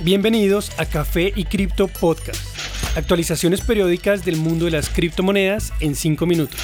Bienvenidos a Café y Cripto Podcast. Actualizaciones periódicas del mundo de las criptomonedas en 5 minutos.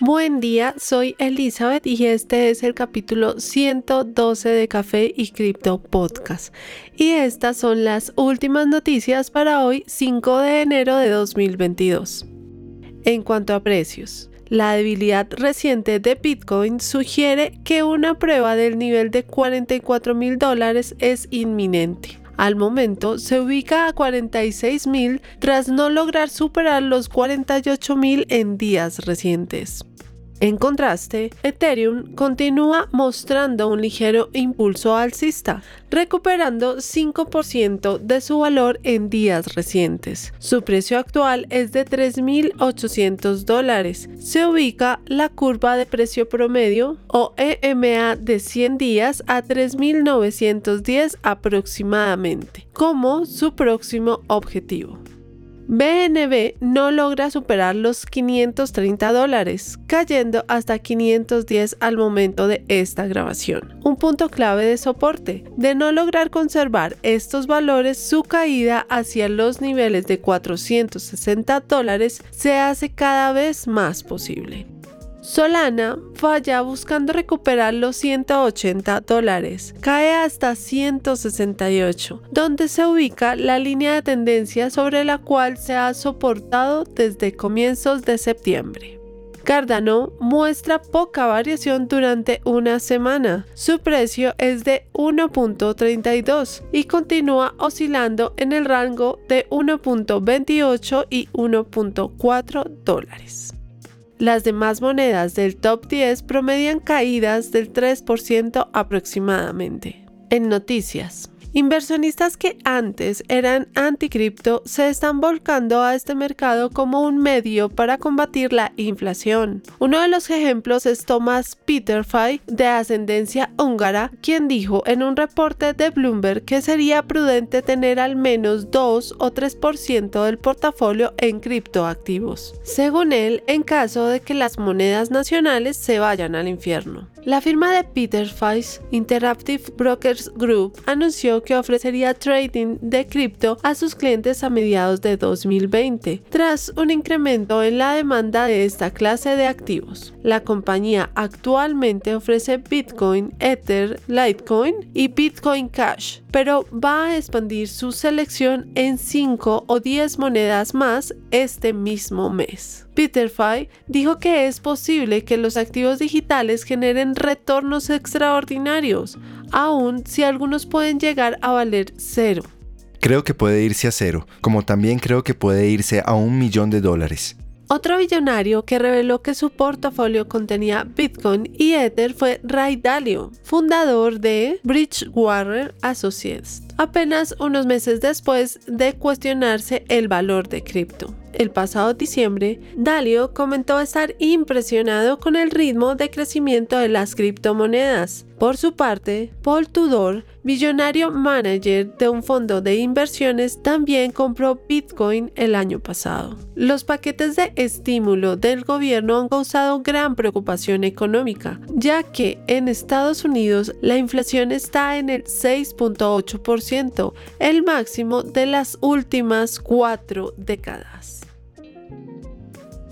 Buen día, soy Elizabeth y este es el capítulo 112 de Café y Cripto Podcast. Y estas son las últimas noticias para hoy, 5 de enero de 2022. En cuanto a precios, la debilidad reciente de Bitcoin sugiere que una prueba del nivel de 44 mil dólares es inminente. Al momento se ubica a 46 mil tras no lograr superar los 48 mil en días recientes. En contraste, Ethereum continúa mostrando un ligero impulso alcista, recuperando 5% de su valor en días recientes. Su precio actual es de 3.800 dólares. Se ubica la curva de precio promedio o EMA de 100 días a 3.910 aproximadamente, como su próximo objetivo. BNB no logra superar los 530 dólares, cayendo hasta 510 al momento de esta grabación. Un punto clave de soporte. De no lograr conservar estos valores, su caída hacia los niveles de 460 dólares se hace cada vez más posible. Solana falla buscando recuperar los 180 dólares, cae hasta 168, donde se ubica la línea de tendencia sobre la cual se ha soportado desde comienzos de septiembre. Cardano muestra poca variación durante una semana. Su precio es de 1.32 y continúa oscilando en el rango de 1.28 y 1.4 dólares. Las demás monedas del top 10 promedian caídas del 3% aproximadamente. En noticias. Inversionistas que antes eran anticripto se están volcando a este mercado como un medio para combatir la inflación. Uno de los ejemplos es Thomas Peterfy, de ascendencia húngara, quien dijo en un reporte de Bloomberg que sería prudente tener al menos 2 o 3% del portafolio en criptoactivos. Según él, en caso de que las monedas nacionales se vayan al infierno. La firma de Peter Feiss, Interactive Brokers Group, anunció que ofrecería trading de cripto a sus clientes a mediados de 2020, tras un incremento en la demanda de esta clase de activos. La compañía actualmente ofrece Bitcoin, Ether, Litecoin y Bitcoin Cash, pero va a expandir su selección en 5 o 10 monedas más este mismo mes. Peter Fay dijo que es posible que los activos digitales generen retornos extraordinarios, aun si algunos pueden llegar a valer cero. Creo que puede irse a cero, como también creo que puede irse a un millón de dólares. Otro billonario que reveló que su portafolio contenía Bitcoin y Ether fue Ray Dalio, fundador de Bridgewater Associates, apenas unos meses después de cuestionarse el valor de cripto. El pasado diciembre, Dalio comentó estar impresionado con el ritmo de crecimiento de las criptomonedas. Por su parte, Paul Tudor, billonario manager de un fondo de inversiones, también compró Bitcoin el año pasado. Los paquetes de estímulo del gobierno han causado gran preocupación económica, ya que en Estados Unidos la inflación está en el 6.8%, el máximo de las últimas cuatro décadas.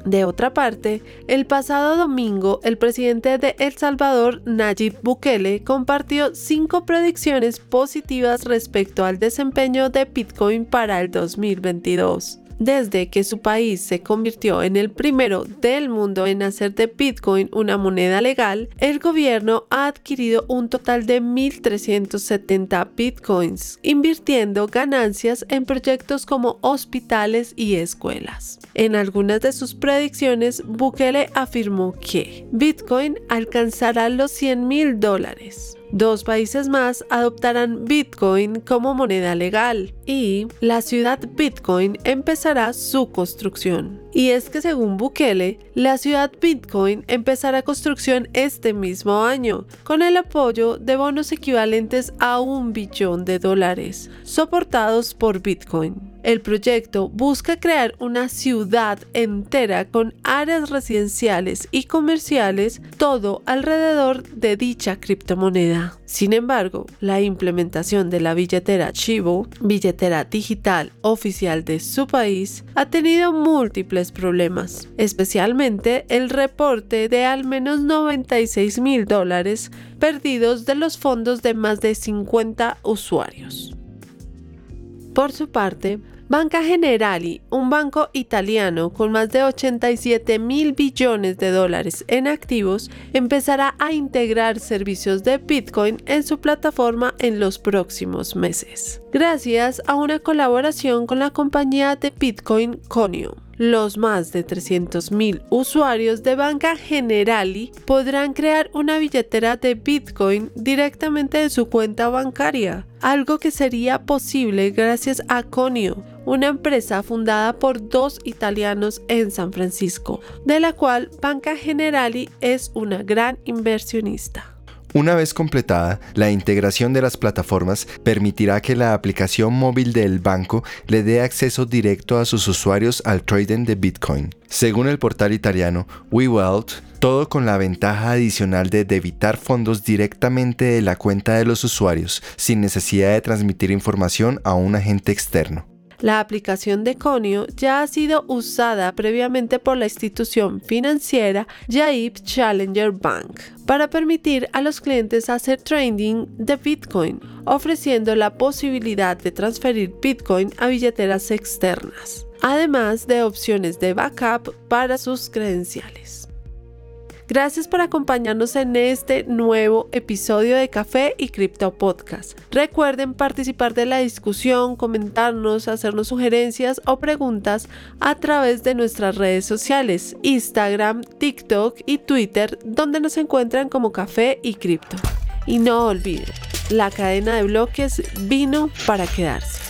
De otra parte, el pasado domingo el presidente de El Salvador, Nayib Bukele, compartió cinco predicciones positivas respecto al desempeño de Bitcoin para el 2022. Desde que su país se convirtió en el primero del mundo en hacer de Bitcoin una moneda legal, el gobierno ha adquirido un total de 1.370 Bitcoins, invirtiendo ganancias en proyectos como hospitales y escuelas. En algunas de sus predicciones, Bukele afirmó que Bitcoin alcanzará los 100 mil dólares. Dos países más adoptarán Bitcoin como moneda legal y la ciudad Bitcoin empezará su construcción. Y es que según Bukele, la ciudad Bitcoin empezará construcción este mismo año, con el apoyo de bonos equivalentes a un billón de dólares, soportados por Bitcoin. El proyecto busca crear una ciudad entera con áreas residenciales y comerciales, todo alrededor de dicha criptomoneda. Sin embargo, la implementación de la billetera Chivo, billetera digital oficial de su país, ha tenido múltiples problemas, especialmente el reporte de al menos 96 mil dólares perdidos de los fondos de más de 50 usuarios. Por su parte, Banca Generali, un banco italiano con más de 87 mil billones de dólares en activos, empezará a integrar servicios de Bitcoin en su plataforma en los próximos meses, gracias a una colaboración con la compañía de Bitcoin Conio los más de 300.000 usuarios de Banca Generali podrán crear una billetera de Bitcoin directamente en su cuenta bancaria, algo que sería posible gracias a Conio, una empresa fundada por dos italianos en San Francisco, de la cual Banca Generali es una gran inversionista. Una vez completada, la integración de las plataformas permitirá que la aplicación móvil del banco le dé acceso directo a sus usuarios al trading de Bitcoin. Según el portal italiano WeWealth, todo con la ventaja adicional de debitar fondos directamente de la cuenta de los usuarios, sin necesidad de transmitir información a un agente externo. La aplicación de Conio ya ha sido usada previamente por la institución financiera Jaib Challenger Bank para permitir a los clientes hacer trading de Bitcoin, ofreciendo la posibilidad de transferir Bitcoin a billeteras externas, además de opciones de backup para sus credenciales. Gracias por acompañarnos en este nuevo episodio de Café y Cripto Podcast. Recuerden participar de la discusión, comentarnos, hacernos sugerencias o preguntas a través de nuestras redes sociales, Instagram, TikTok y Twitter, donde nos encuentran como Café y Cripto. Y no olviden, la cadena de bloques vino para quedarse.